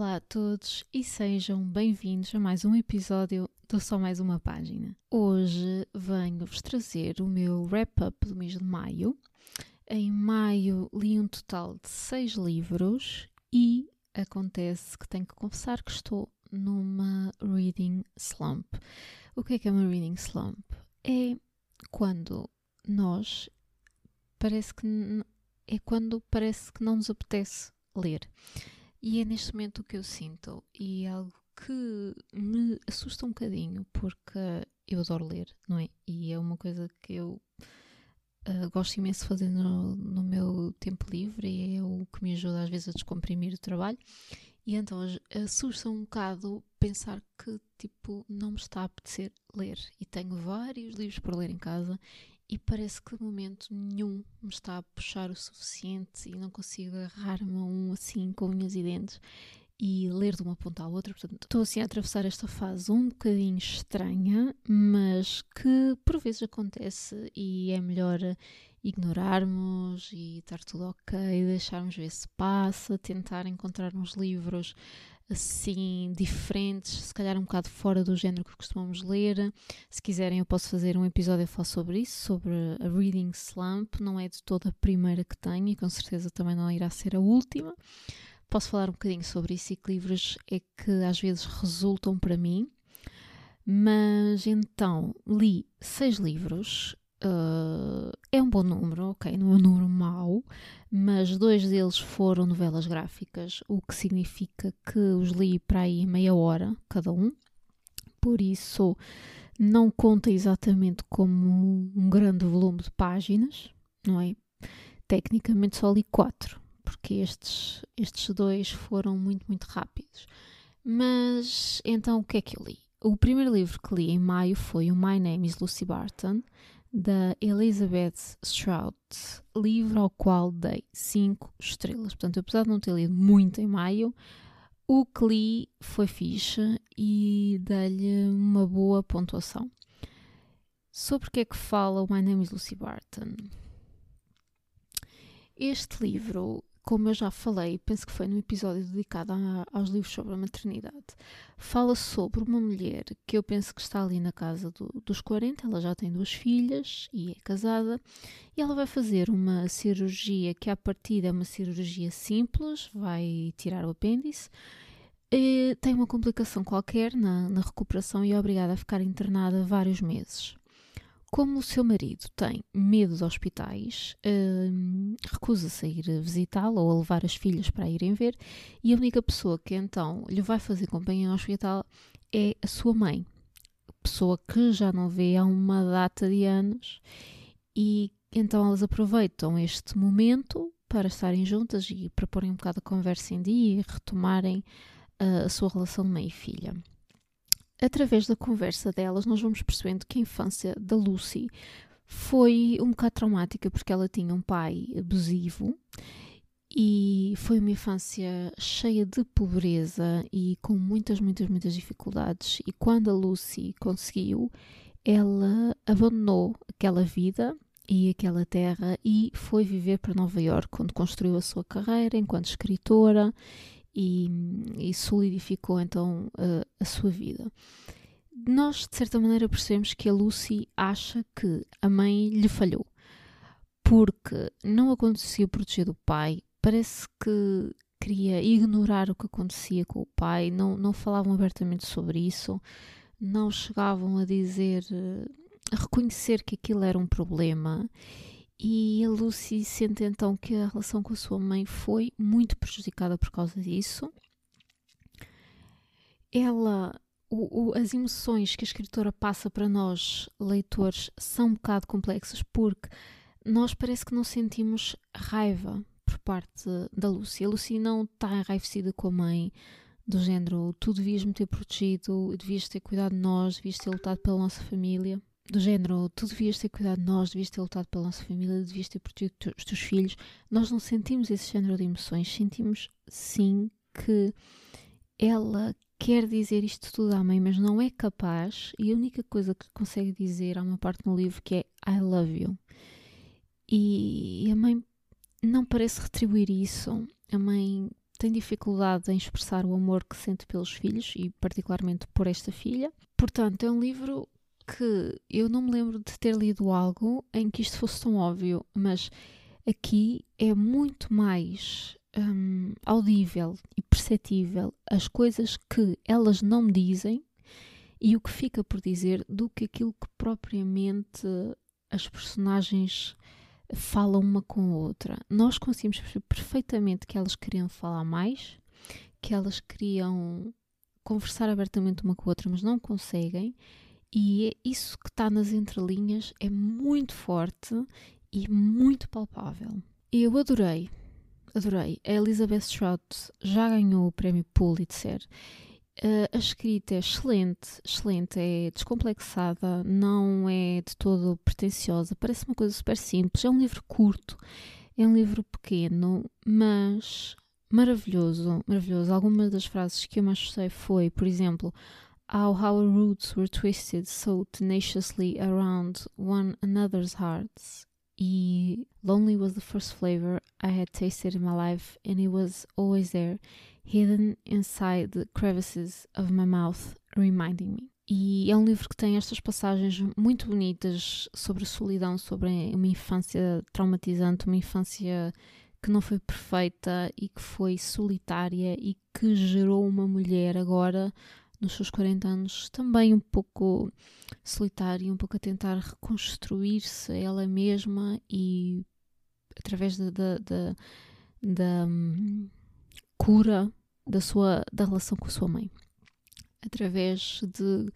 Olá a todos e sejam bem-vindos a mais um episódio do Só Mais Uma Página. Hoje venho-vos trazer o meu wrap-up do mês de maio. Em maio li um total de seis livros e acontece que tenho que confessar que estou numa reading slump. O que é que é uma reading slump? É quando nós parece que é quando parece que não nos apetece ler. E é neste momento o que eu sinto, e é algo que me assusta um bocadinho, porque eu adoro ler, não é? E é uma coisa que eu uh, gosto imenso de fazer no, no, meu tempo livre e é o que me ajuda às vezes a descomprimir o trabalho. E então assusta um bocado pensar que tipo não me está a apetecer ler e tenho vários livros para ler em casa e parece que de momento nenhum me está a puxar o suficiente e não consigo agarrar-me a um assim com unhas e dentes e ler de uma ponta à outra. Portanto, estou assim a atravessar esta fase um bocadinho estranha, mas que por vezes acontece e é melhor ignorarmos e estar tudo ok, deixarmos ver se passa, tentar encontrar uns livros assim diferentes, se calhar um bocado fora do género que costumamos ler. Se quiserem, eu posso fazer um episódio a falar sobre isso, sobre a Reading Slump. Não é de toda a primeira que tenho e com certeza também não irá ser a última. Posso falar um bocadinho sobre isso e que livros é que às vezes resultam para mim. Mas então li seis livros Uh, é um bom número, ok, não é um número mau, mas dois deles foram novelas gráficas, o que significa que os li para aí meia hora cada um, por isso não conta exatamente como um grande volume de páginas, não é? Tecnicamente só li quatro, porque estes, estes dois foram muito, muito rápidos. Mas então o que é que eu li? O primeiro livro que li em maio foi o My Name is Lucy Barton, da Elizabeth Strout, livro ao qual dei 5 estrelas. Portanto, apesar de não ter lido muito em maio, o que li foi fixe e dei-lhe uma boa pontuação. Sobre o que é que fala o My Name is Lucy Barton? Este livro como eu já falei, penso que foi num episódio dedicado a, aos livros sobre a maternidade, fala sobre uma mulher que eu penso que está ali na casa do, dos 40, ela já tem duas filhas e é casada, e ela vai fazer uma cirurgia que, à partida, é uma cirurgia simples, vai tirar o apêndice, tem uma complicação qualquer na, na recuperação e é obrigada a ficar internada vários meses. Como o seu marido tem medo de hospitais, hum, recusa-se a ir visitá-la ou a levar as filhas para irem ver, e a única pessoa que então lhe vai fazer companhia no hospital é a sua mãe, pessoa que já não vê há uma data de anos, e então elas aproveitam este momento para estarem juntas e para porem um bocado a conversa em dia e retomarem uh, a sua relação de mãe e filha através da conversa delas, nós vamos percebendo que a infância da Lucy foi um bocado traumática porque ela tinha um pai abusivo e foi uma infância cheia de pobreza e com muitas, muitas, muitas dificuldades. E quando a Lucy conseguiu, ela abandonou aquela vida e aquela terra e foi viver para Nova York, onde construiu a sua carreira enquanto escritora e, e solidificou então a, a sua vida. Nós, de certa maneira, percebemos que a Lucy acha que a mãe lhe falhou, porque não a proteger do pai, parece que queria ignorar o que acontecia com o pai, não, não falavam abertamente sobre isso, não chegavam a dizer, a reconhecer que aquilo era um problema e a Lucy sente então que a relação com a sua mãe foi muito prejudicada por causa disso. Ela, o, o, as emoções que a escritora passa para nós, leitores, são um bocado complexas porque nós parece que não sentimos raiva por parte da Lucy. A Lucy não está enraivecida com a mãe, do género: tu devias me ter protegido, devias ter cuidado de nós, devias ter lutado pela nossa família do género, tu devias ter cuidado de nós, devias ter lutado pela nossa família, devias ter protegido os teus filhos. Nós não sentimos esse género de emoções, sentimos sim que ela quer dizer isto tudo à mãe, mas não é capaz, e a única coisa que consegue dizer há uma parte no livro que é I love you. E a mãe não parece retribuir isso. A mãe tem dificuldade em expressar o amor que sente pelos filhos e, particularmente, por esta filha. Portanto, é um livro que eu não me lembro de ter lido algo em que isto fosse tão óbvio, mas aqui é muito mais um, audível e perceptível as coisas que elas não me dizem e o que fica por dizer do que aquilo que propriamente as personagens falam uma com a outra. Nós conseguimos perceber perfeitamente que elas queriam falar mais, que elas queriam conversar abertamente uma com a outra, mas não conseguem. E isso que está nas entrelinhas é muito forte e muito palpável. Eu adorei, adorei. A Elizabeth Strout já ganhou o prémio Pulitzer Uh, a escrita é excelente, excelente, é descomplexada, não é de todo pretenciosa, parece uma coisa super simples. É um livro curto, é um livro pequeno, mas maravilhoso, maravilhoso. Algumas das frases que eu mais gostei foi, por exemplo, How our roots were twisted so tenaciously around one another's hearts. E lonely was the first flavor I had tasted in my life, and it was always there hidden inside the crevices of my mouth, reminding me. E é um livro que tem estas passagens muito bonitas sobre solidão, sobre uma infância traumatizante, uma infância que não foi perfeita e que foi solitária e que gerou uma mulher agora, nos seus 40 anos, também um pouco solitária, um pouco a tentar reconstruir-se ela mesma e através da, da, hum, cura da, sua, da relação com a sua mãe, através de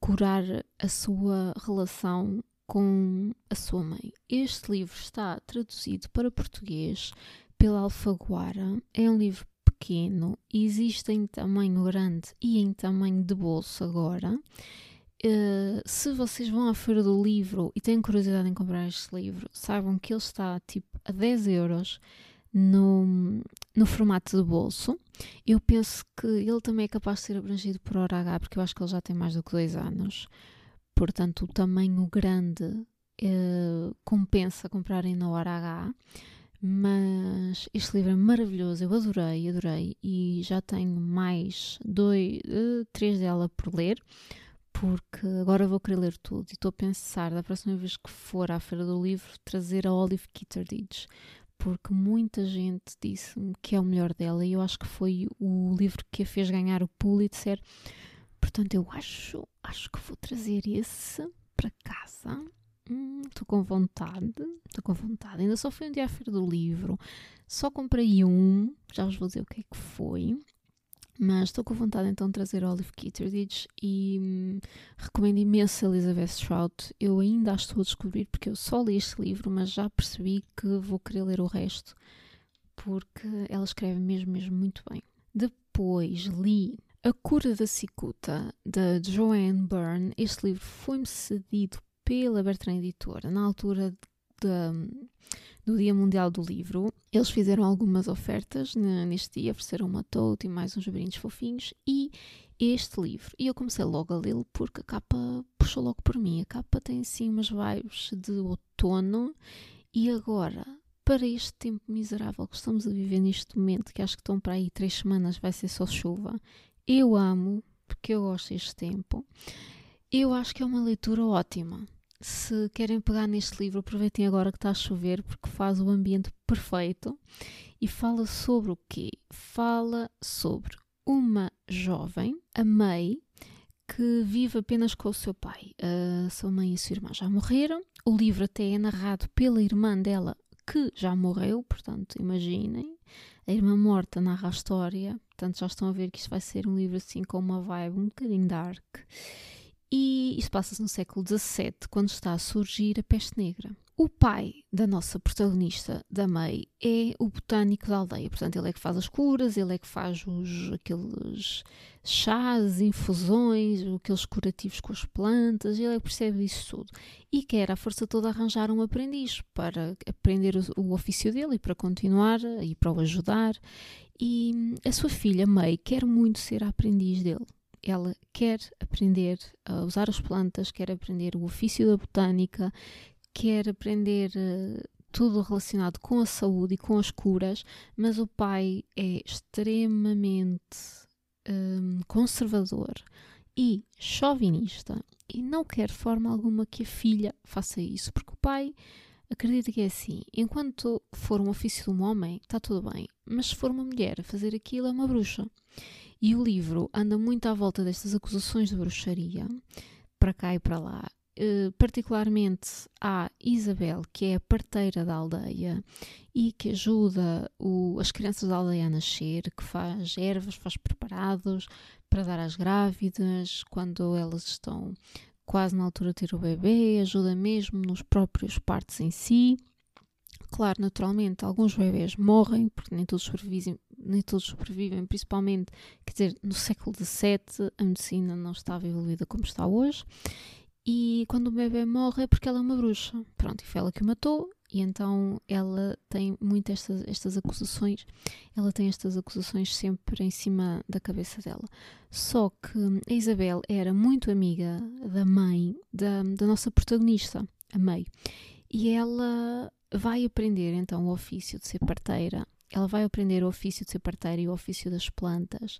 curar a sua relação com a sua mãe. Este livro está traduzido para português pela Alfaguara. É um livro pequeno, existe em tamanho grande e em tamanho de bolso agora. Uh, se vocês vão à feira do livro e têm curiosidade em comprar este livro, saibam que ele está tipo a 10 euros no, no formato de bolso. Eu penso que ele também é capaz de ser abrangido por hora H, porque eu acho que ele já tem mais do que dois anos. Portanto, o tamanho grande eh, compensa comprarem na hora H. Mas este livro é maravilhoso, eu adorei, adorei. E já tenho mais dois, uh, três dela por ler, porque agora vou querer ler tudo. E estou a pensar, da próxima vez que for à Feira do Livro, trazer a Olive Kitteridge, porque muita gente disse-me que é o melhor dela e eu acho que foi o livro que a fez ganhar o Pulitzer. Portanto, eu acho, acho que vou trazer esse para casa. Estou hum, com vontade, estou com vontade. Ainda só fui um dia à feira do livro, só comprei um, já vos vou dizer o que é que foi. Mas estou com vontade então de trazer Olive Kitteridge e hum, recomendo imenso a Elizabeth Strout. Eu ainda a estou a descobrir porque eu só li este livro, mas já percebi que vou querer ler o resto porque ela escreve mesmo, mesmo muito bem. Depois li A Cura da Cicuta, da Joanne Byrne. Este livro foi-me cedido pela Bertrand Editora na altura de, do Dia Mundial do Livro. Eles fizeram algumas ofertas neste dia, ofereceram uma tote e mais uns brindes fofinhos e este livro. E eu comecei logo a lê-lo porque a capa puxou logo por mim. A capa tem assim umas vibes de outono e agora, para este tempo miserável que estamos a viver neste momento, que acho que estão para aí três semanas, vai ser só chuva, eu amo, porque eu gosto deste tempo. Eu acho que é uma leitura ótima se querem pegar neste livro, aproveitem agora que está a chover, porque faz o ambiente perfeito e fala sobre o quê? Fala sobre uma jovem, a May, que vive apenas com o seu pai. A sua mãe e a sua irmã já morreram. O livro até é narrado pela irmã dela, que já morreu, portanto, imaginem. A irmã morta narra a história, portanto, já estão a ver que isto vai ser um livro assim com uma vibe um bocadinho dark. E isso passa-se no século XVII, quando está a surgir a peste negra. O pai da nossa protagonista, da May, é o botânico da aldeia. Portanto, ele é que faz as curas, ele é que faz os, aqueles chás, infusões, aqueles curativos com as plantas, ele é que percebe isso tudo. E quer, à força toda, arranjar um aprendiz para aprender o, o ofício dele e para continuar e para o ajudar. E a sua filha, May, quer muito ser a aprendiz dele ela quer aprender a usar as plantas, quer aprender o ofício da botânica, quer aprender uh, tudo relacionado com a saúde e com as curas, mas o pai é extremamente um, conservador e chauvinista e não quer de forma alguma que a filha faça isso, porque o pai acredita que é assim: enquanto for um ofício de um homem, está tudo bem, mas se for uma mulher a fazer aquilo, é uma bruxa. E o livro anda muito à volta destas acusações de bruxaria, para cá e para lá. Uh, particularmente à Isabel, que é a parteira da aldeia e que ajuda o, as crianças da aldeia a nascer, que faz ervas, faz preparados para dar às grávidas quando elas estão quase na altura de ter o bebê, ajuda mesmo nos próprios partos em si. Claro, naturalmente, alguns bebês morrem, porque nem todos sobrevivem, nem todos sobrevivem principalmente, quer dizer, no século XVII a medicina não estava evoluída como está hoje. E quando o bebê morre é porque ela é uma bruxa. Pronto, e foi ela que o matou, e então ela tem muitas estas, estas acusações, ela tem estas acusações sempre em cima da cabeça dela. Só que a Isabel era muito amiga da mãe da, da nossa protagonista, a May, e ela vai aprender então o ofício de ser parteira. Ela vai aprender o ofício de ser parteira e o ofício das plantas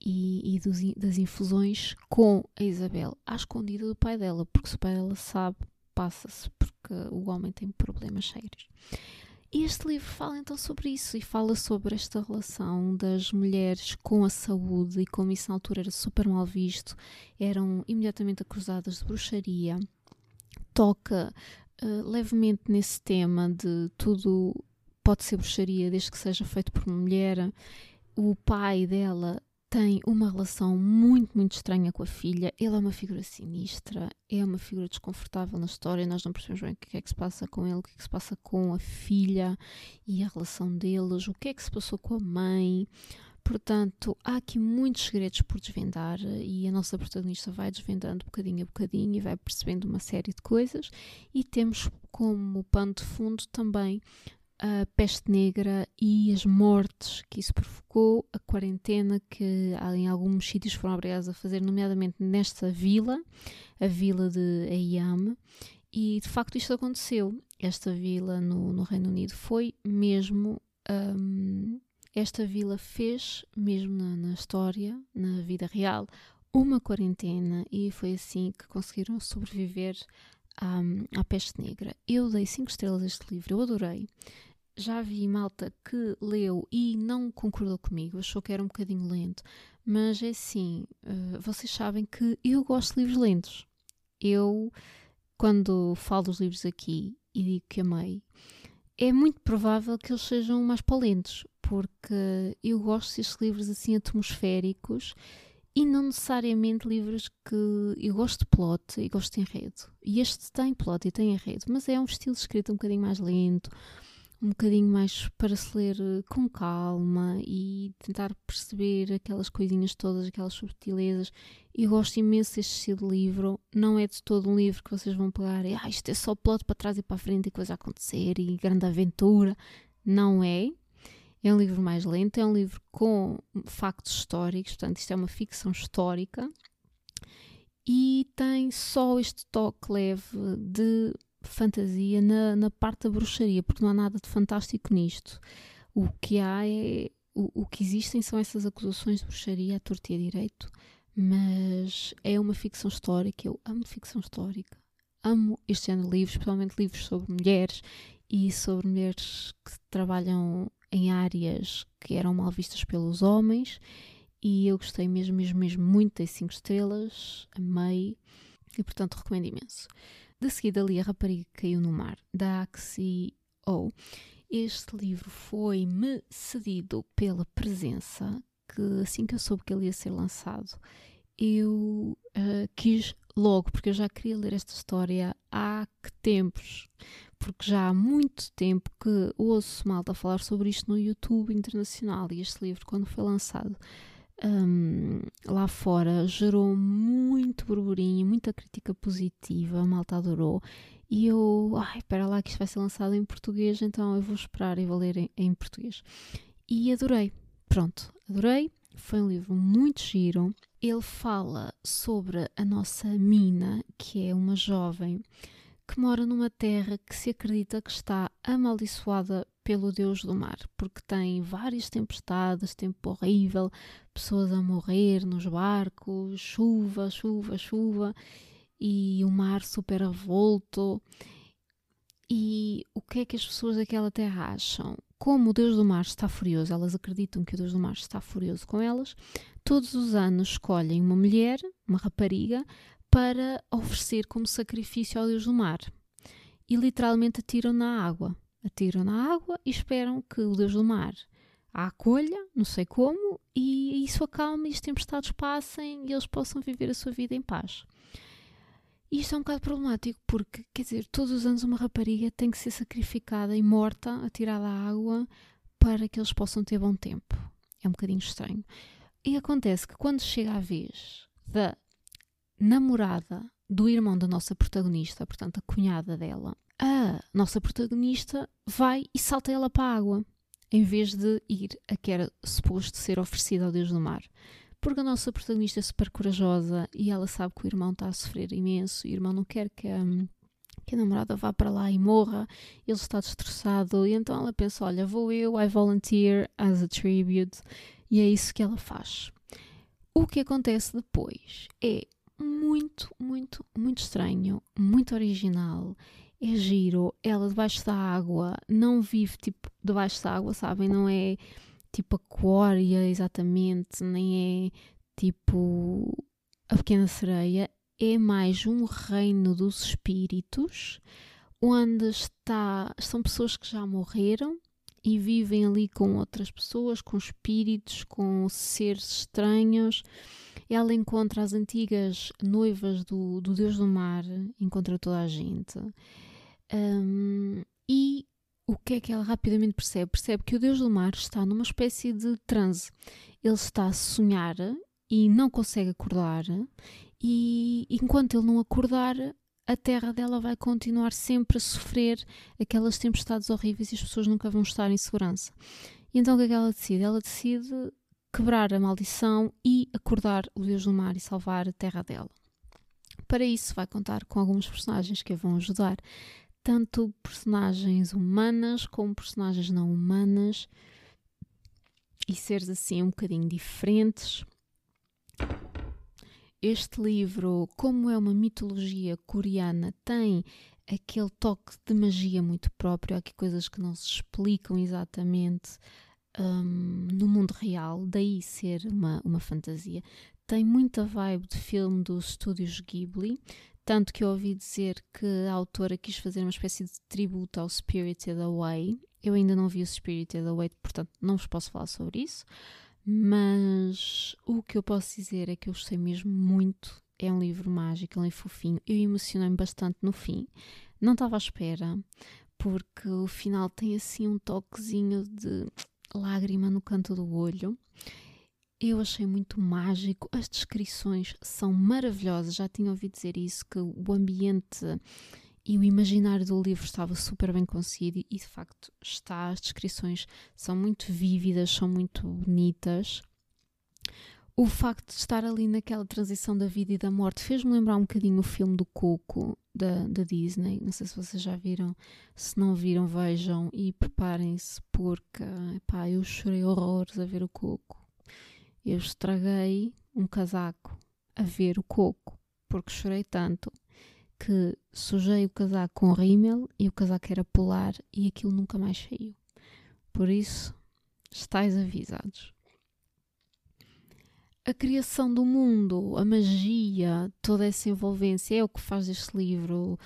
e, e dos, das infusões com a Isabel, à escondida do pai dela, porque se o pai dela sabe, passa-se, porque o homem tem problemas sérios. E este livro fala então sobre isso e fala sobre esta relação das mulheres com a saúde e como isso na altura era super mal visto, eram imediatamente acusadas de bruxaria. Toca uh, levemente nesse tema de tudo pode ser bruxaria desde que seja feito por uma mulher. O pai dela tem uma relação muito, muito estranha com a filha. Ele é uma figura sinistra, é uma figura desconfortável na história. Nós não percebemos bem o que é que se passa com ele, o que é que se passa com a filha e a relação deles, o que é que se passou com a mãe. Portanto, há aqui muitos segredos por desvendar e a nossa protagonista vai desvendando bocadinho a bocadinho e vai percebendo uma série de coisas. E temos como pano de fundo também a peste negra e as mortes que isso provocou, a quarentena que em alguns sítios foram obrigados a fazer, nomeadamente nesta vila, a vila de Ayam. E de facto isto aconteceu. Esta vila no, no Reino Unido foi mesmo. Um, esta vila fez, mesmo na, na história, na vida real, uma quarentena e foi assim que conseguiram sobreviver à, à peste negra. Eu dei 5 estrelas a este livro, eu adorei já vi malta que leu e não concordou comigo, achou que era um bocadinho lento, mas é assim, uh, vocês sabem que eu gosto de livros lentos. Eu, quando falo dos livros aqui e digo que amei, é muito provável que eles sejam mais lentos, porque eu gosto destes livros assim atmosféricos e não necessariamente livros que eu gosto de plot e gosto de enredo. E este tem plot e tem enredo, mas é um estilo de escrita um bocadinho mais lento, um bocadinho mais para se ler eh, com calma e tentar perceber aquelas coisinhas todas, aquelas subtilezas. Eu gosto imenso deste livro. Não é de todo um livro que vocês vão pegar e ah, isto é só plot para trás e para a frente e coisa a acontecer e grande aventura. Não é. É um livro mais lento, é um livro com factos históricos, portanto, isto é uma ficção histórica e tem só este toque leve de fantasia na, na parte da bruxaria, porque não há nada de fantástico nisto. O que há é. O, o que existem são essas acusações de bruxaria à torta e direito, mas é uma ficção histórica. Eu amo ficção histórica. Amo este género de livros, especialmente livros sobre mulheres e sobre mulheres que trabalham em áreas que eram mal vistas pelos homens. E eu gostei mesmo, mesmo, mesmo muito das 5 estrelas, amei e portanto recomendo imenso. De seguida li A Rapariga que Caiu no Mar, da Axie O. Este livro foi-me cedido pela presença, que assim que eu soube que ele ia ser lançado, eu uh, quis logo, porque eu já queria ler esta história há que tempos, porque já há muito tempo que ouço malta falar sobre isto no YouTube internacional e este livro, quando foi lançado, um, lá fora gerou muito burburinho, muita crítica positiva, a malta adorou. E eu, ai, espera lá que isto vai ser lançado em português, então eu vou esperar e vou ler em, em português. E adorei, pronto, adorei. Foi um livro muito giro. Ele fala sobre a nossa Mina, que é uma jovem que mora numa terra que se acredita que está amaldiçoada pelo deus do mar, porque tem várias tempestades, tempo horrível, pessoas a morrer nos barcos, chuva, chuva, chuva, e o mar super revolto. E o que é que as pessoas daquela terra acham? Como o Deus do Mar está furioso, elas acreditam que o Deus do Mar está furioso com elas, todos os anos escolhem uma mulher, uma rapariga, para oferecer como sacrifício ao Deus do Mar. E literalmente atiram na água. Atiram na água e esperam que o Deus do Mar a acolha, não sei como, e isso acalme e as tempestades passem e eles possam viver a sua vida em paz. E isto é um bocado problemático porque, quer dizer, todos os anos uma rapariga tem que ser sacrificada e morta, atirada à água, para que eles possam ter bom tempo. É um bocadinho estranho. E acontece que quando chega a vez da namorada do irmão da nossa protagonista, portanto a cunhada dela, a nossa protagonista vai e salta ela para a água, em vez de ir a que era suposto ser oferecida ao Deus do Mar. Porque a nossa protagonista é super corajosa e ela sabe que o irmão está a sofrer imenso e o irmão não quer que a, que a namorada vá para lá e morra, ele está destroçado e então ela pensa, olha, vou eu, I volunteer as a tribute. E é isso que ela faz. O que acontece depois é muito, muito, muito estranho, muito original, é giro, ela debaixo da água, não vive tipo debaixo da água, sabem, não é tipo Aquária, exatamente, nem é tipo a Pequena Sereia, é mais um reino dos espíritos, onde está, são pessoas que já morreram e vivem ali com outras pessoas, com espíritos, com seres estranhos. Ela encontra as antigas noivas do, do Deus do Mar, encontra toda a gente. Um, e o que é que ela rapidamente percebe? Percebe que o Deus do Mar está numa espécie de transe. Ele está a sonhar e não consegue acordar, e enquanto ele não acordar, a terra dela vai continuar sempre a sofrer aquelas tempestades horríveis e as pessoas nunca vão estar em segurança. E então o que é que ela decide? Ela decide quebrar a maldição e acordar o Deus do Mar e salvar a terra dela. Para isso, vai contar com alguns personagens que a vão ajudar tanto personagens humanas como personagens não humanas e seres assim um bocadinho diferentes. Este livro, como é uma mitologia coreana, tem aquele toque de magia muito próprio. Há aqui coisas que não se explicam exatamente um, no mundo real, daí ser uma, uma fantasia. Tem muita vibe de filme dos estúdios Ghibli, tanto que eu ouvi dizer que a autora quis fazer uma espécie de tributo ao Spirited Away. Eu ainda não vi o Spirited Away, portanto não vos posso falar sobre isso. Mas o que eu posso dizer é que eu gostei mesmo muito. É um livro mágico, é fofinho. Eu emocionei-me bastante no fim. Não estava à espera, porque o final tem assim um toquezinho de lágrima no canto do olho. Eu achei muito mágico, as descrições são maravilhosas, já tinha ouvido dizer isso, que o ambiente e o imaginário do livro estava super bem conseguido e de facto está, as descrições são muito vívidas, são muito bonitas. O facto de estar ali naquela transição da vida e da morte fez-me lembrar um bocadinho o filme do Coco da, da Disney. Não sei se vocês já viram, se não viram, vejam e preparem-se porque pá, eu chorei horrores a ver o Coco eu estraguei um casaco a ver o coco, porque chorei tanto que sujei o casaco com rímel e o casaco era polar e aquilo nunca mais saiu. Por isso, estáis avisados. A criação do mundo, a magia, toda essa envolvência é o que faz este livro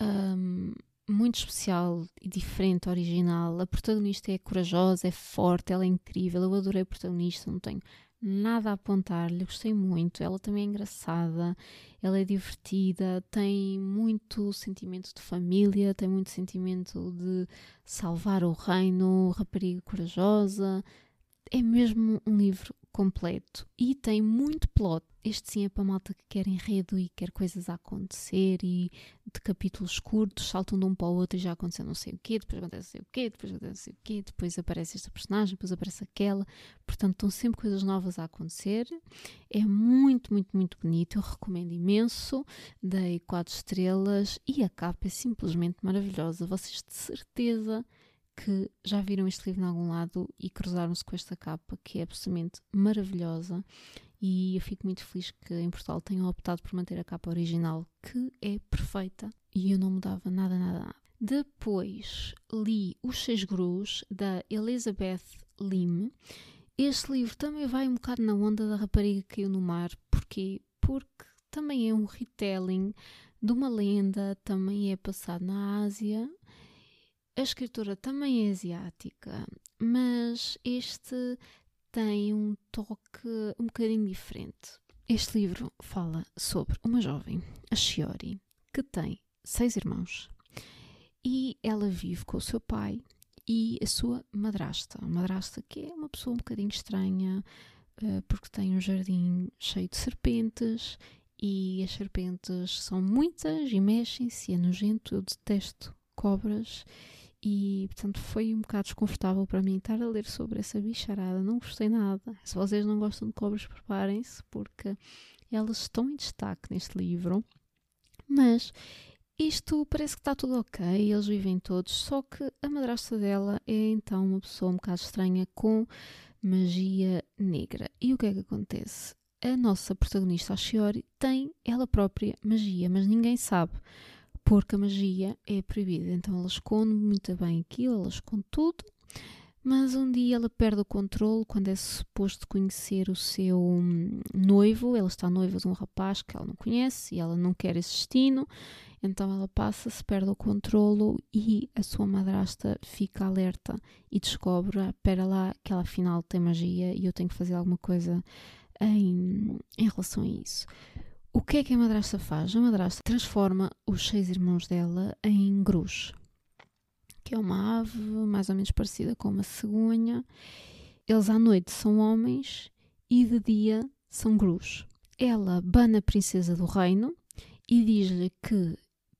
um, muito especial e diferente, original. A protagonista é corajosa, é forte, ela é incrível. Eu adorei a protagonista, não tenho nada a apontar-lhe, gostei muito. Ela também é engraçada, ela é divertida, tem muito sentimento de família, tem muito sentimento de salvar o reino, rapariga corajosa, é mesmo um livro completo e tem muito plot. Este sim é para malta que quer enredo e quer coisas a acontecer e de capítulos curtos saltam de um para o outro e já aconteceu não sei o quê, depois acontece não sei o quê, depois acontece não sei o quê, depois aparece esta personagem, depois aparece aquela. Portanto, estão sempre coisas novas a acontecer. É muito, muito, muito bonito. Eu recomendo imenso. Dei quatro estrelas e a capa é simplesmente maravilhosa. Vocês de certeza que já viram este livro em algum lado e cruzaram-se com esta capa que é absolutamente maravilhosa e eu fico muito feliz que em Portugal tenham optado por manter a capa original que é perfeita e eu não mudava nada, nada, nada. Depois li Os Seis Grus da Elizabeth Lim. Este livro também vai um bocado na onda da rapariga que caiu no mar. Porquê? Porque também é um retelling de uma lenda, também é passado na Ásia a escritora também é asiática, mas este tem um toque um bocadinho diferente. Este livro fala sobre uma jovem, a Shiori, que tem seis irmãos e ela vive com o seu pai e a sua madrasta. A madrasta que é uma pessoa um bocadinho estranha eh, porque tem um jardim cheio de serpentes e as serpentes são muitas e mexem-se, é nojento, eu detesto cobras e, portanto, foi um bocado desconfortável para mim estar a ler sobre essa bicharada. Não gostei nada. Se vocês não gostam de cobras, preparem-se, porque elas estão em destaque neste livro. Mas isto parece que está tudo ok, eles vivem todos, só que a madrasta dela é então uma pessoa um bocado estranha com magia negra. E o que é que acontece? A nossa protagonista, a Shiori, tem ela própria magia, mas ninguém sabe porque a magia é proibida. Então ela esconde muito bem aquilo, ela esconde tudo, mas um dia ela perde o controle quando é suposto conhecer o seu hum, noivo. Ela está noiva de um rapaz que ela não conhece e ela não quer esse destino. Então ela passa-se, perde o controlo e a sua madrasta fica alerta e descobre: ah, espera lá, que ela afinal tem magia e eu tenho que fazer alguma coisa em, em relação a isso. O que é que a madrasta faz? A madrasta transforma os seis irmãos dela em grus, que é uma ave mais ou menos parecida com uma cegonha. Eles à noite são homens e de dia são grus. Ela bana a princesa do reino e diz-lhe que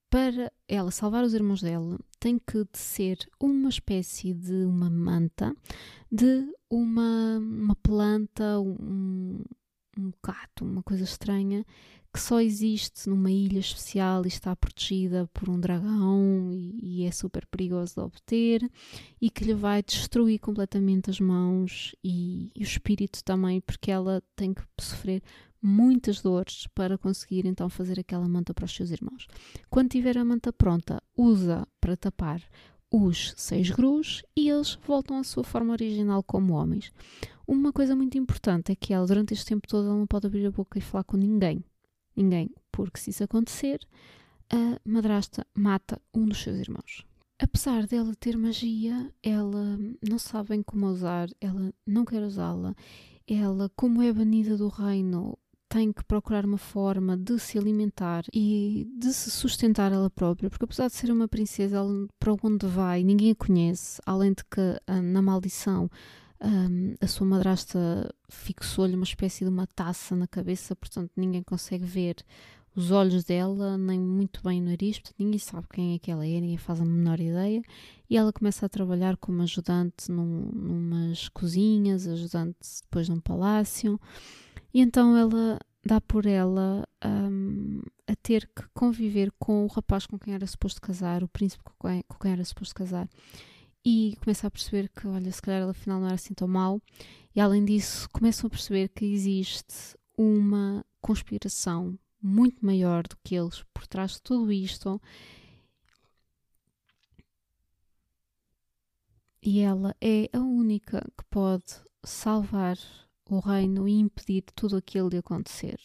para ela salvar os irmãos dela tem que tecer uma espécie de uma manta de uma, uma planta, um, um gato, uma coisa estranha que só existe numa ilha especial e está protegida por um dragão e, e, é super perigoso de obter e que lhe vai destruir completamente as mãos e, e o espírito também, porque ela tem que sofrer muitas dores para conseguir então fazer aquela manta para os seus irmãos. Quando tiver a manta pronta, usa para tapar os seis grus e eles voltam à sua forma original como homens. Uma coisa muito importante é que ela, durante este tempo todo, ela não pode abrir a boca e falar com ninguém ninguém, porque se isso acontecer, a madrasta mata um dos seus irmãos. Apesar dela ter magia, ela não sabe bem como usar, ela não quer usá-la. Ela, como é banida do reino, tem que procurar uma forma de se alimentar e de se sustentar ela própria, porque apesar de ser uma princesa, ela para onde vai ninguém a conhece, além de que ah, na maldição um, a sua madrasta fixou-lhe uma espécie de uma taça na cabeça, portanto ninguém consegue ver os olhos dela, nem muito bem o nariz, portanto ninguém sabe quem é que ela é, ninguém faz a menor ideia. E ela começa a trabalhar como ajudante num, numas cozinhas, ajudante depois num palácio. E então ela dá por ela um, a ter que conviver com o rapaz com quem era suposto casar, o príncipe com quem, com quem era suposto casar e começa a perceber que, olha, se calhar ela afinal não era assim tão mal. E além disso, começam a perceber que existe uma conspiração muito maior do que eles por trás de tudo isto. E ela é a única que pode salvar o reino e impedir tudo aquilo de acontecer.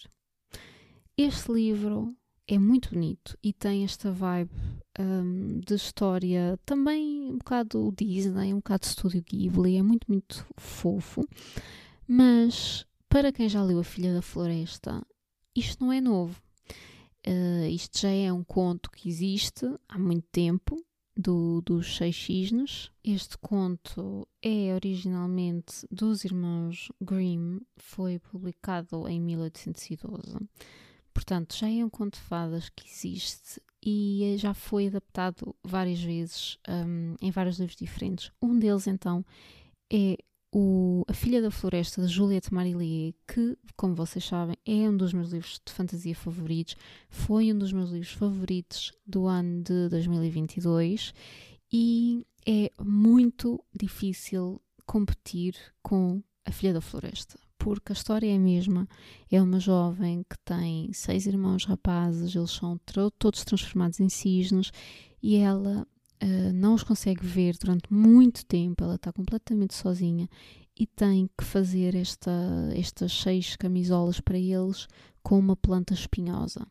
Este livro é muito bonito e tem esta vibe um, de história também um bocado Disney, um bocado Estúdio Ghibli, é muito, muito fofo. Mas para quem já leu A Filha da Floresta, isto não é novo. Uh, isto já é um conto que existe há muito tempo do, dos Seis Cisnes. Este conto é originalmente dos irmãos Grimm, foi publicado em 1812. Portanto, já é um conto de fadas que existe e já foi adaptado várias vezes um, em vários livros diferentes. Um deles, então, é o A Filha da Floresta, de Juliette Marillier, que, como vocês sabem, é um dos meus livros de fantasia favoritos, foi um dos meus livros favoritos do ano de 2022 e é muito difícil competir com A Filha da Floresta, porque a história é a mesma. É uma jovem que tem seis irmãos rapazes, eles são todos transformados em cisnes e ela uh, não os consegue ver durante muito tempo, ela está completamente sozinha e tem que fazer esta, estas seis camisolas para eles com uma planta espinhosa.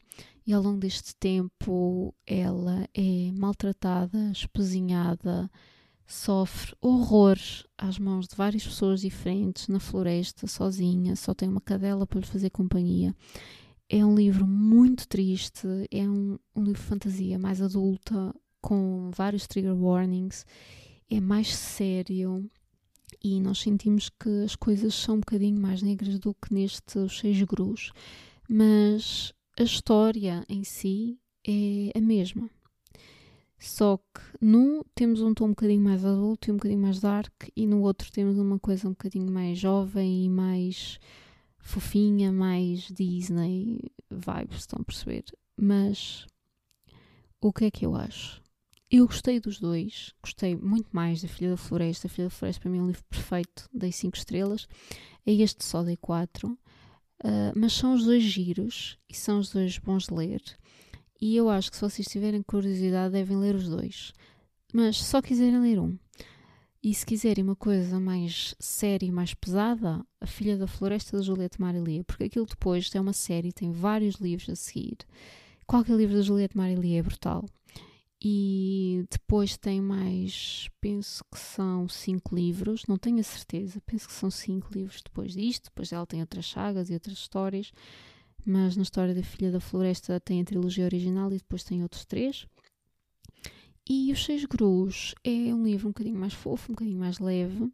E ao longo deste tempo ela é maltratada, espezinhada, sofre horrores às mãos de várias pessoas diferentes na floresta, sozinha, só tem uma cadela para lhe fazer companhia. É um livro muito triste, é um, um livro de fantasia mais adulta, com vários trigger warnings, é mais sério e nós sentimos que as coisas são um bocadinho mais negras do que nestes seis grus, mas a história em si é a mesma. Só que num temos um tom um bocadinho mais adulto e um bocadinho mais dark, e no outro temos uma coisa um bocadinho mais jovem e mais fofinha, mais Disney vibes, estão a perceber? Mas o que é que eu acho? Eu gostei dos dois, gostei muito mais da Filha da Floresta. A Filha da Floresta para mim é um livro perfeito, dei 5 estrelas. A este só dei 4. Uh, ah, mas são os dois giros e são os dois bons de ler. E eu acho que se vocês tiverem curiosidade devem ler os dois. Mas só quiserem ler um. E se quiserem uma coisa mais séria e mais pesada, A Filha da Floresta de Juliette Marillier, porque aquilo depois é uma série, tem vários livros a seguir. Qualquer livro da Juliette Marillier é brutal. E depois tem mais, penso que são cinco livros, não tenho a certeza, penso que são cinco livros depois disto. Depois ela tem outras sagas e outras histórias, mas na história da Filha da Floresta tem a trilogia original e depois tem outros três. E Os Seis Grus é um livro um bocadinho mais fofo, um bocadinho mais leve,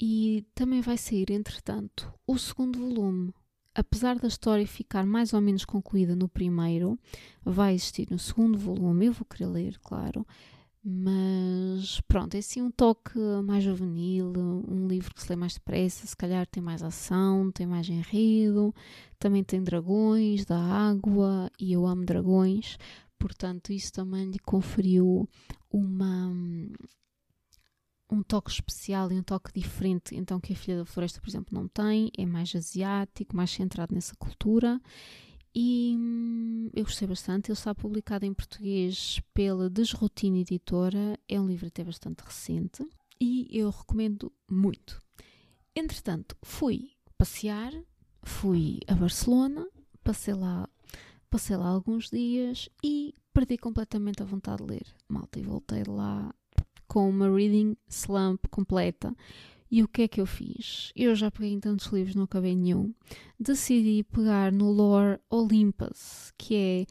e também vai sair, entretanto, o segundo volume, apesar da história ficar mais ou menos concluída no primeiro, vai existir no segundo volume. Eu vou querer ler, claro, mas pronto, é assim um toque mais juvenil, um livro que se lê mais depressa, se calhar tem mais ação, tem mais enredo, também tem dragões da água e eu amo dragões, portanto, isso também lhe conferiu uma um toque especial e um toque diferente, então que a Filha da Floresta, por exemplo, não tem, é mais asiático, mais centrado nessa cultura. E hum, eu gostei bastante. Ele está publicado em português pela Desrotina Editora. É um livro até bastante recente e eu recomendo muito. Entretanto, fui passear, fui a Barcelona, passei lá, passei lá alguns dias e perdi completamente a vontade de ler. Malta, e voltei lá com uma reading slump completa. E o que é que eu fiz? Eu já peguei em tantos livros, não acabei nenhum. Decidi pegar no Lore Olympus, que é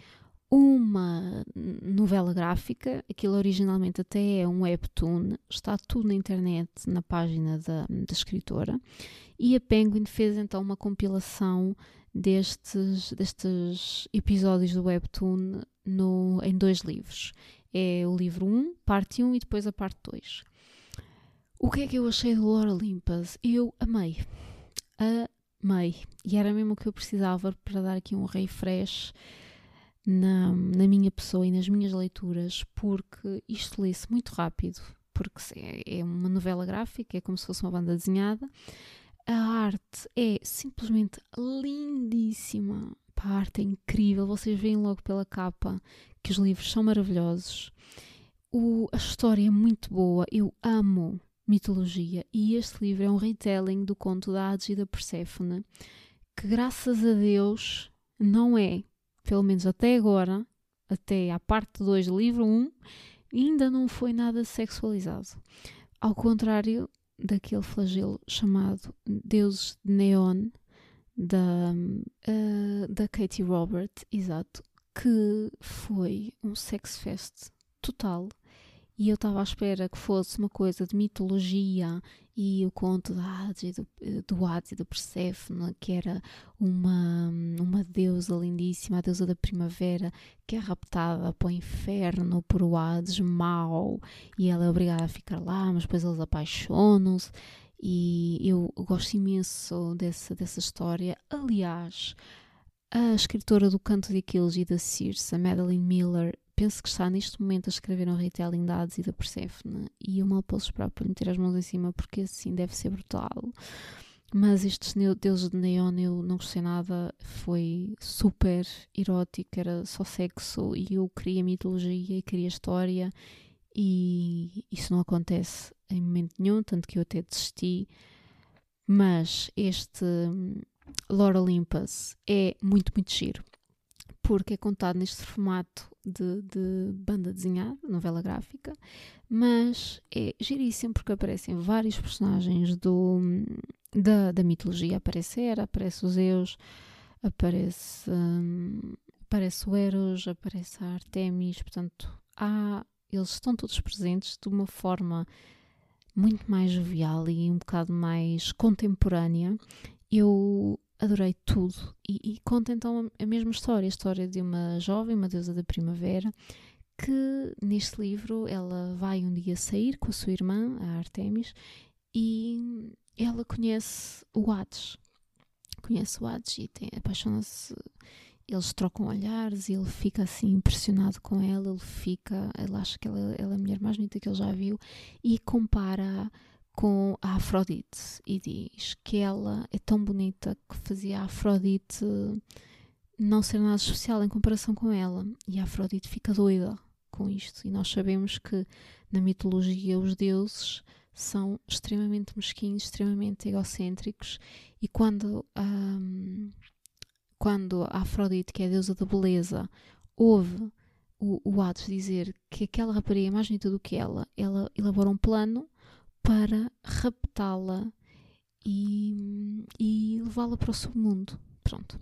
uma novela gráfica. Aquilo originalmente até é um webtoon, está tudo na internet, na página da, da escritora. E a Penguin fez então uma compilação destes, destes episódios do webtoon no, em dois livros. É o livro 1, parte 1 e depois a parte 2. O que é que eu achei do Lore Olympus? Eu amei. Amei. E era mesmo o que eu precisava para dar aqui um refresh na, na minha pessoa e nas minhas leituras, porque isto lê-se muito rápido, porque é uma novela gráfica, é como se fosse uma banda desenhada. A arte é simplesmente lindíssima. a arte é incrível, vocês veem logo pela capa que os livros são maravilhosos. O, a história é muito boa, eu amo mitologia e este livro é um retelling do conto da Hades e da Perséfone, que graças a Deus não é, pelo menos até agora, até à parte 2 do livro 1, ainda não foi nada sexualizado. Ao contrário daquele flagelo chamado Deuses de Neon, da, uh, da Katie Robert, exato, que foi um sex fest total e eu estava à espera que fosse uma coisa de mitologia e o conto da Hades, do, do Hades e do Perséfone, que era uma, uma deusa lindíssima, a deusa da primavera, que é raptada para o inferno por o Hades mau e ela é obrigada a ficar lá, mas depois eles apaixonam-se. E eu gosto imenso dessa, dessa história. Aliás, a escritora do Canto de Aquiles e da Circe, Madeline Miller, penso que está neste momento a escrever um retelling da e da Persephone e eu mal posso esperar para meter as mãos em cima porque assim deve ser brutal. Mas estes deuses de Neon eu não gostei nada, foi super erótico, era só sexo e eu queria mitologia e queria história e isso não acontece em momento nenhum, tanto que eu até desisti. Mas este hum, Lord Olympus é muito, muito giro porque é contado neste formato de, de, banda desenhada, novela gráfica, mas é giríssimo porque aparecem vários personagens do, da, da mitologia. Aparece Hera, aparece os Zeus, aparece, um, aparece o Eros, aparece a Artemis, portanto, há, eles estão todos presentes de uma forma muito mais jovial e um bocado mais contemporânea. Eu adorei tudo. E, e, conta então a mesma história, a história de uma jovem, uma deusa da primavera, que neste livro ela vai um dia sair com a sua irmã, a Artemis, e ela conhece o Hades. Conhece o Hades e apaixona-se. Eles trocam olhares e ele fica assim impressionado com ela. Ele fica, ele acha que ela, ela é a mulher mais bonita que ele já viu e compara com a Afrodite e diz que ela é tão bonita que fazia a Afrodite não ser nada especial em comparação com ela. E a Afrodite fica doida com isto. E nós sabemos que na mitologia os deuses são extremamente mesquinhos, extremamente egocêntricos. E quando, um, quando a Afrodite, que é a deusa da beleza, ouve o, o Hades dizer que aquela rapariga é mais bonita do que ela, ela elabora um plano para raptá-la e, e levá-la para o submundo. Pronto.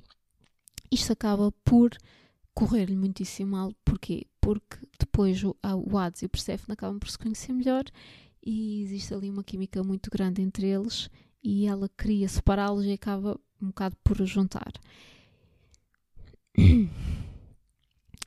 Isto acaba por correr-lhe muitíssimo mal. Porquê? Porque depois o, o Hades e o Persephone acabam por se conhecer melhor e existe ali uma química muito grande entre eles e ela queria separá-los e acaba um bocado por juntar.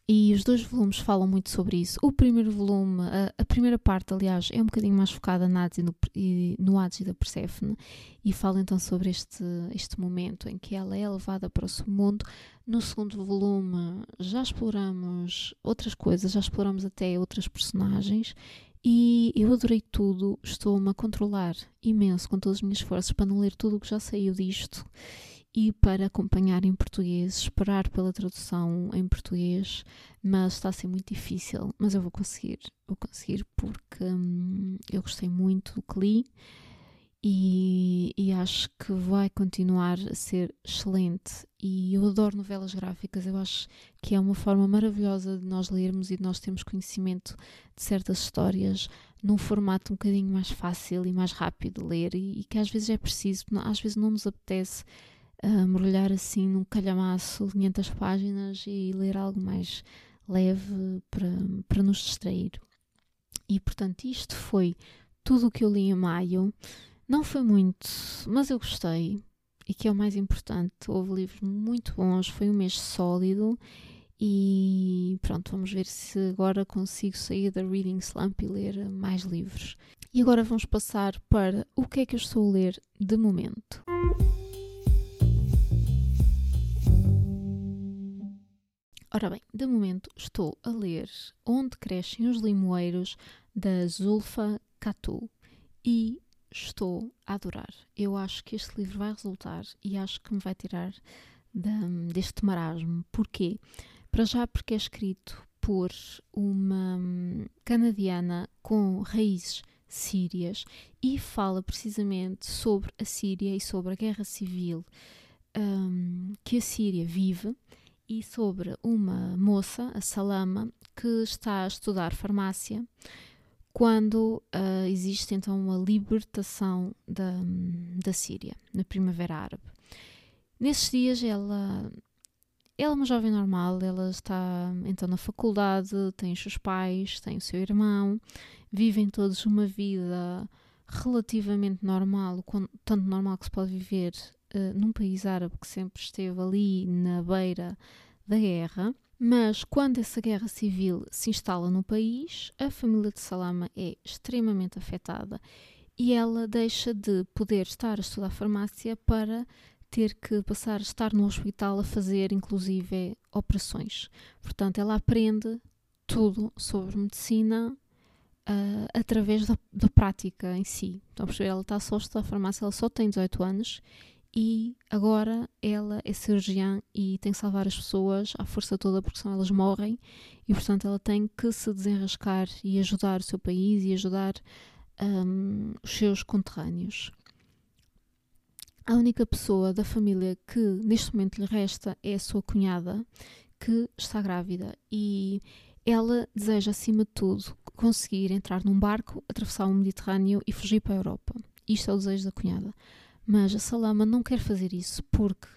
E os dois volumes falam muito sobre isso. O primeiro volume, a, a primeira parte, aliás, é um bocadinho mais focada na e no, e, no e da Perséfone e fala então sobre este, este momento em que ela é levada para o submundo. No segundo volume já exploramos outras coisas, já exploramos até outras personagens e eu adorei tudo. Estou-me a controlar imenso com todas as minhas forças para não ler tudo o que já saiu disto e para acompanhar em português, esperar pela tradução em português, mas está a ser muito difícil, mas eu vou conseguir, vou conseguir porque hum, eu gostei muito do que li e, e, acho que vai continuar a ser excelente. E eu adoro novelas gráficas, eu acho que é uma forma maravilhosa de nós lermos e de nós termos conhecimento de certas histórias num formato um bocadinho mais fácil e mais rápido de ler e, e que às vezes é preciso, às vezes não nos apetece uh, mergulhar assim num calhamaço de 500 páginas e ler algo mais leve para, para nos distrair. E portanto, isto foi tudo o que eu li em maio. Não foi muito, mas eu gostei e que é o mais importante. Houve livros muito bons, foi um mês sólido e pronto, vamos ver se agora consigo sair da Reading Slump e ler mais livros. E agora vamos passar para o que é que eu estou a ler de momento. Ora bem, de momento estou a ler Onde Crescem os Limoeiros, da Zulfa Catu, e estou a adorar. Eu acho que este livro vai resultar e acho que me vai tirar deste marasmo. Porquê? Para já porque é escrito por uma canadiana com raízes sírias e fala precisamente sobre a Síria e sobre a guerra civil um, que a Síria vive e sobre uma moça, a Salama, que está a estudar farmácia quando uh, existe então uma libertação da, da Síria, na Primavera Árabe. Nesses dias ela, ela é uma jovem normal, ela está então na faculdade, tem os seus pais, tem o seu irmão, vivem todos uma vida relativamente normal, tanto normal que se pode viver uh, num país árabe que sempre esteve ali na beira da guerra. Mas quando essa guerra civil se instala no país, a família de Salama é extremamente afetada e ela deixa de poder estar a estudar farmácia para ter que passar a estar no hospital a fazer, inclusive, operações. Portanto, ela aprende tudo sobre medicina uh, através da, da, prática em si. Então, ela está só a estudar farmácia, ela só tem 18 anos e agora ela é cirurgiã e tem que salvar as pessoas à força toda porque senão elas morrem e portanto ela tem que se desenrascar e ajudar o seu país e ajudar um, os seus conterrâneos. A única pessoa da família que neste momento lhe resta é a sua cunhada que está grávida e ela deseja acima de tudo conseguir entrar num barco, atravessar o Mediterrâneo e fugir para a Europa. Isto é o desejo da cunhada. Mas a Salama não quer fazer isso porque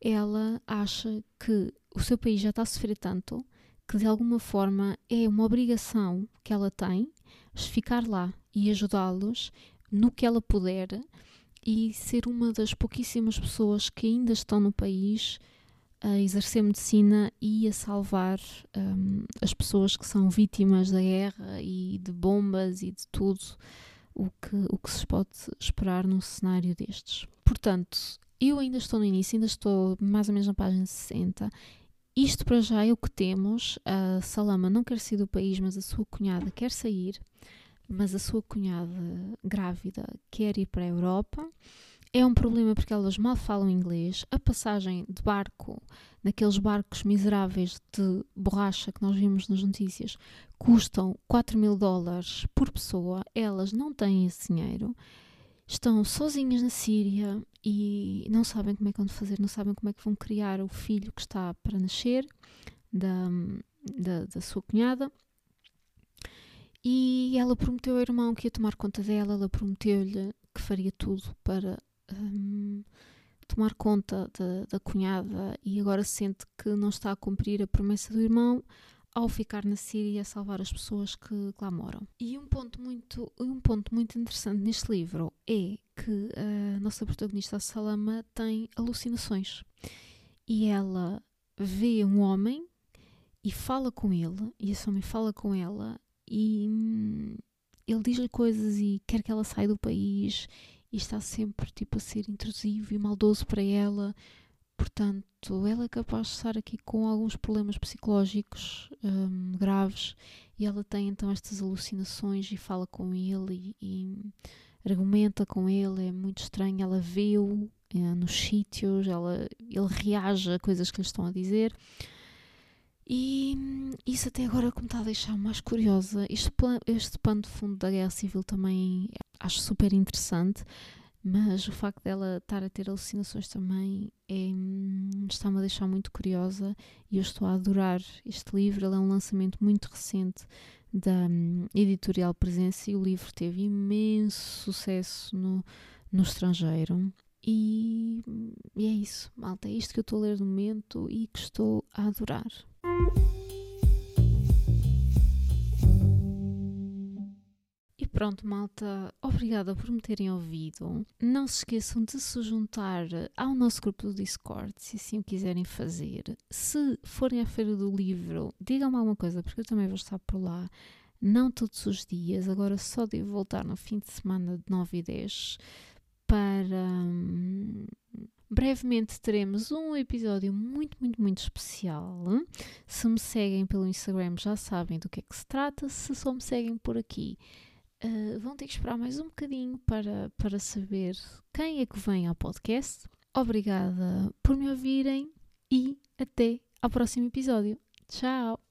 ela acha que o seu país já está a sofrer tanto que de alguma forma é uma obrigação que ela tem ficar lá e ajudá-los no que ela puder e ser uma das pouquíssimas pessoas que ainda estão no país a exercer medicina e a salvar um, as pessoas que são vítimas da guerra e de bombas e de tudo o que, o que se pode esperar num cenário destes. Portanto, eu ainda estou no início, ainda estou mais ou menos na página 60. Isto para já é o que temos. A Salama não quer sair do país, mas a sua cunhada quer sair. Mas a sua cunhada grávida quer ir para a Europa. É um problema porque elas mal falam inglês. A passagem de barco, naqueles barcos miseráveis de borracha que nós vimos nas notícias, custam 4 mil dólares por pessoa. Elas não têm esse dinheiro. Estão sozinhas na Síria e não sabem como é que vão fazer, não sabem como é que vão criar o filho que está para nascer da, da, da sua cunhada. E ela prometeu ao irmão que ia tomar conta dela, ela prometeu-lhe que faria tudo para um, tomar conta da, da cunhada e agora sente que não está a cumprir a promessa do irmão ao ficar na Síria a salvar as pessoas que lá moram. E um ponto muito, um ponto muito interessante neste livro é que a nossa protagonista, Salama, tem alucinações. E ela vê um homem e fala com ele, e esse homem fala com ela, e hum, ele diz-lhe coisas e quer que ela saia do país e está sempre tipo a ser intrusivo e maldoso para ela. Portanto, ela é capaz de estar aqui com alguns problemas psicológicos um, graves e ela tem então estas alucinações e fala com ele e, e argumenta com ele. É muito estranho. Ela vê-o é, nos sítios, ela, ele reage a coisas que lhe estão a dizer. E hum, isso até agora como está a deixar mais curiosa. Este, este pano de fundo da guerra civil também acho super interessante, mas o facto dela estar a ter alucinações também é, hum, está-me a deixar muito curiosa e eu estou a adorar este livro. Ele é um lançamento muito recente da um, editorial Presença e o livro teve imenso sucesso no, no estrangeiro. E, e é isso, malta. É isto que eu estou a ler no momento e que estou a adorar. Pronto, malta, obrigada por me terem ouvido. Não se esqueçam de se juntar ao nosso grupo do Discord, se assim o quiserem fazer. Se forem à Feira do Livro, digam-me alguma coisa, porque eu também vou estar por lá. Não todos os dias, agora só devo voltar no fim de semana de 9 e 10 para. Hum, brevemente teremos um episódio muito, muito, muito especial. Se me seguem pelo Instagram já sabem do que é que se trata. Se só me seguem por aqui, uh, vão ter que esperar mais um bocadinho para, para saber quem é que vem ao podcast. Obrigada por me ouvirem e até ao próximo episódio. Tchau!